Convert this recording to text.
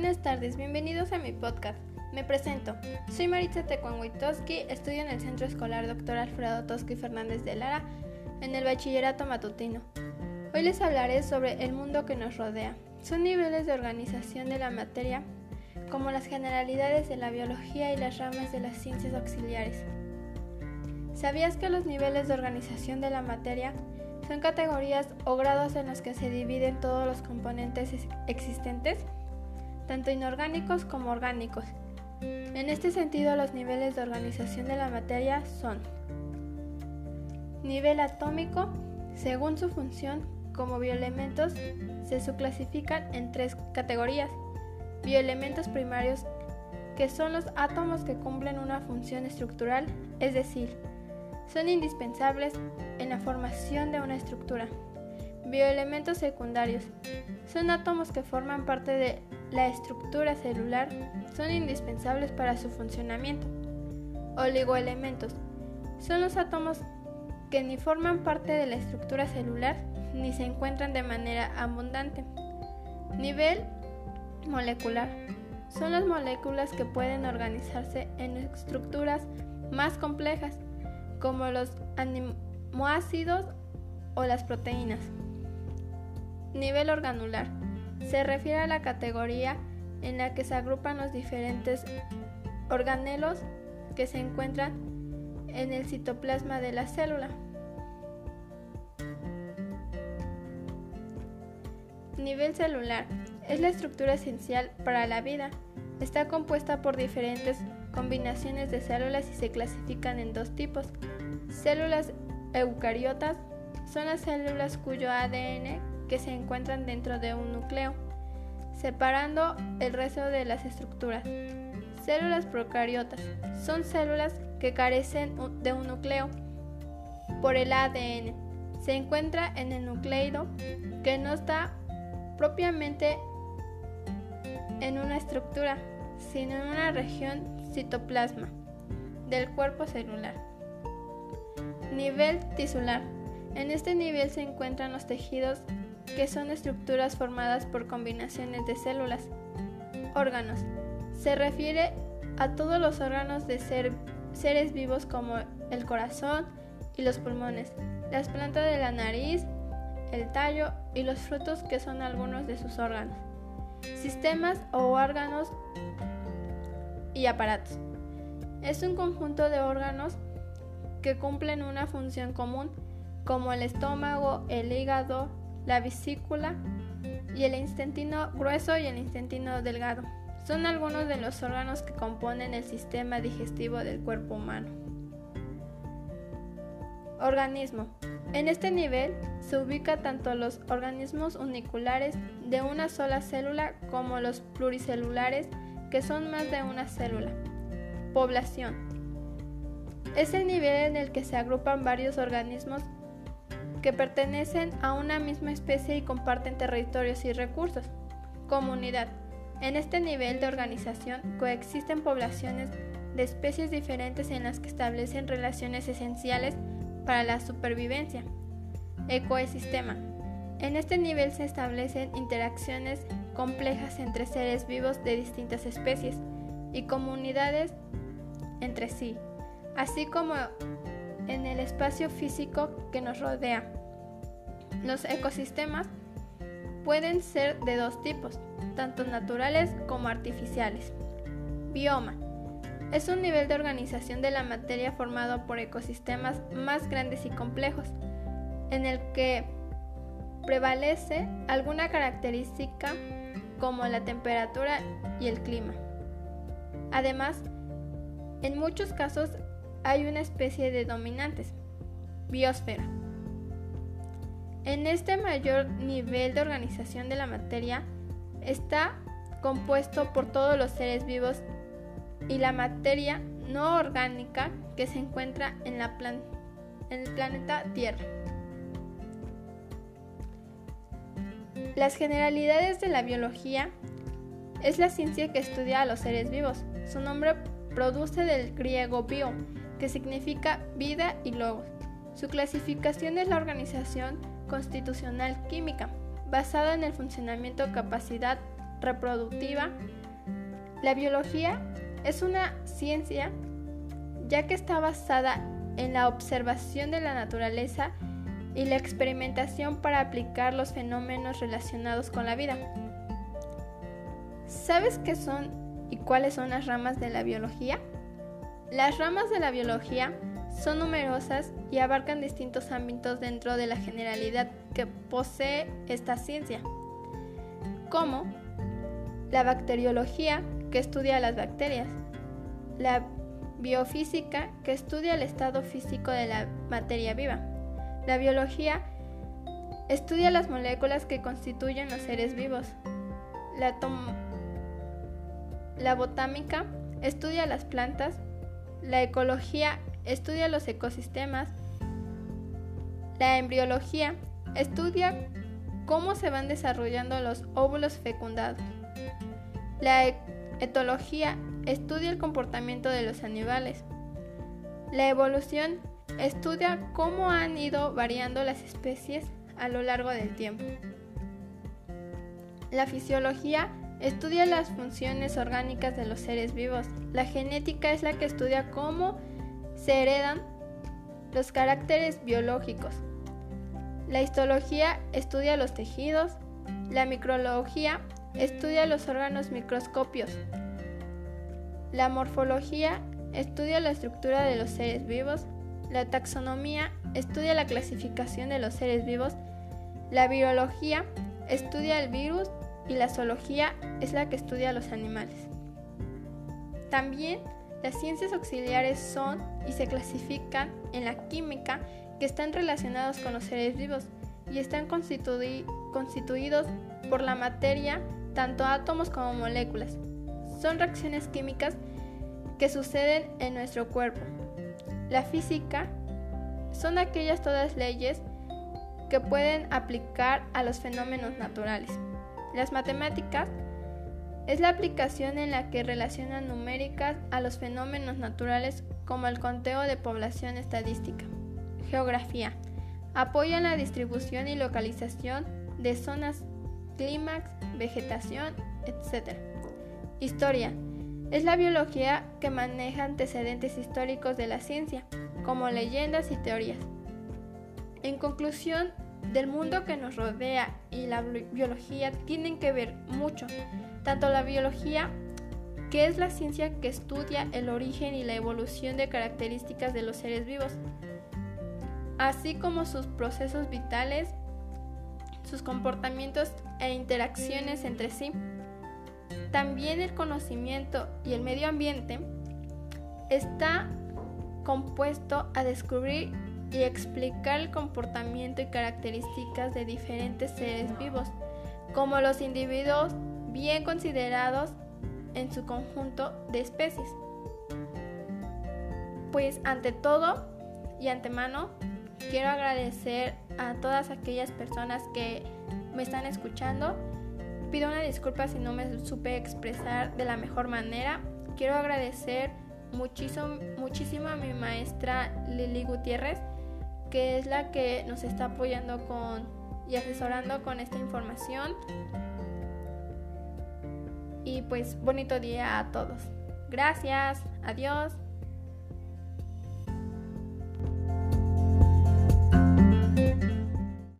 Buenas tardes, bienvenidos a mi podcast. Me presento. Soy Maritza Tecuanguitoski, estudio en el Centro Escolar Dr. Alfredo Tosqui Fernández de Lara, en el Bachillerato Matutino. Hoy les hablaré sobre el mundo que nos rodea. Son niveles de organización de la materia, como las generalidades de la biología y las ramas de las ciencias auxiliares. ¿Sabías que los niveles de organización de la materia son categorías o grados en los que se dividen todos los componentes existentes, tanto inorgánicos como orgánicos? En este sentido, los niveles de organización de la materia son nivel atómico, según su función como bioelementos, se subclasifican en tres categorías. Bioelementos primarios, que son los átomos que cumplen una función estructural, es decir, son indispensables en la formación de una estructura. Bioelementos secundarios son átomos que forman parte de la estructura celular, son indispensables para su funcionamiento. Oligoelementos son los átomos que ni forman parte de la estructura celular ni se encuentran de manera abundante. Nivel molecular son las moléculas que pueden organizarse en estructuras más complejas como los aminoácidos o las proteínas. Nivel organular. Se refiere a la categoría en la que se agrupan los diferentes organelos que se encuentran en el citoplasma de la célula. Nivel celular. Es la estructura esencial para la vida. Está compuesta por diferentes combinaciones de células y se clasifican en dos tipos. Células eucariotas son las células cuyo ADN que se encuentran dentro de un núcleo, separando el resto de las estructuras. Células procariotas son células que carecen de un núcleo por el ADN. Se encuentra en el nucleido que no está propiamente en una estructura, sino en una región citoplasma del cuerpo celular. Nivel tisular. En este nivel se encuentran los tejidos que son estructuras formadas por combinaciones de células. Órganos. Se refiere a todos los órganos de seres vivos como el corazón y los pulmones, las plantas de la nariz, el tallo y los frutos que son algunos de sus órganos. Sistemas o órganos y aparatos. Es un conjunto de órganos que cumplen una función común, como el estómago, el hígado, la vesícula y el intestino grueso y el intestino delgado. Son algunos de los órganos que componen el sistema digestivo del cuerpo humano. Organismo. En este nivel se ubica tanto los organismos uniculares de una sola célula como los pluricelulares que son más de una célula. Población. Es el nivel en el que se agrupan varios organismos que pertenecen a una misma especie y comparten territorios y recursos. Comunidad. En este nivel de organización coexisten poblaciones de especies diferentes en las que establecen relaciones esenciales para la supervivencia. Ecosistema. En este nivel se establecen interacciones complejas entre seres vivos de distintas especies y comunidades entre sí, así como el espacio físico que nos rodea. Los ecosistemas pueden ser de dos tipos, tanto naturales como artificiales. Bioma. Es un nivel de organización de la materia formado por ecosistemas más grandes y complejos, en el que prevalece alguna característica como la temperatura y el clima. Además, en muchos casos hay una especie de dominantes, biosfera. En este mayor nivel de organización de la materia está compuesto por todos los seres vivos y la materia no orgánica que se encuentra en, la el planeta Tierra. Las generalidades de la biología es la ciencia que estudia a los seres vivos. Su nombre produce del griego bio, que significa vida y logos. Su clasificación es la organización constitucional química, basada en el funcionamiento, capacidad reproductiva. La biología es una ciencia ya que está basada en la observación de la naturaleza y la experimentación para aplicar los fenómenos relacionados con la vida. ¿Sabes qué son y cuáles son las ramas de la biología? Las ramas de la biología son numerosas y abarcan distintos ámbitos dentro de la generalidad que posee esta ciencia, como la bacteriología, que estudia las bacterias, la biofísica, que estudia el estado físico de la materia viva, la biología estudia las moléculas que constituyen los seres vivos, la, la botánica estudia las plantas, la ecología estudia los ecosistemas, la embriología estudia cómo se van desarrollando los óvulos fecundados. La etología estudia el comportamiento de los animales. La evolución estudia cómo han ido variando las especies a lo largo del tiempo. La fisiología estudia las funciones orgánicas de los seres vivos. La genética es la que estudia cómo se heredan los caracteres biológicos. La histología estudia los tejidos. La micrología estudia los órganos microscopios. La morfología estudia la estructura de los seres vivos. La taxonomía estudia la clasificación de los seres vivos. La virología estudia el virus y la zoología es la que estudia los animales. También las ciencias auxiliares son y se clasifican en la química que están relacionados con los seres vivos y están constituidos por la materia, tanto átomos como moléculas. Son reacciones químicas que suceden en nuestro cuerpo. La física son aquellas todas leyes que pueden aplicar a los fenómenos naturales. Las matemáticas es la aplicación en la que relacionan numéricas a los fenómenos naturales como el conteo de población estadística. Geografía. Apoya la distribución y localización de zonas, clímax, vegetación, etc. Historia. Es la biología que maneja antecedentes históricos de la ciencia, como leyendas y teorías. En conclusión, del mundo que nos rodea y la biología tienen que ver mucho, tanto la biología, que es la ciencia que estudia el origen y la evolución de características de los seres vivos, así como sus procesos vitales, sus comportamientos e interacciones entre sí. También el conocimiento y el medio ambiente está compuesto a descubrir y explicar el comportamiento y características de diferentes seres vivos, como los individuos bien considerados en su conjunto de especies. Pues ante todo y antemano, quiero agradecer a todas aquellas personas que me están escuchando. Pido una disculpa si no me supe expresar de la mejor manera. Quiero agradecer muchísimo, muchísimo a mi maestra Lili Gutiérrez que es la que nos está apoyando con y asesorando con esta información. Y pues bonito día a todos. Gracias, adiós.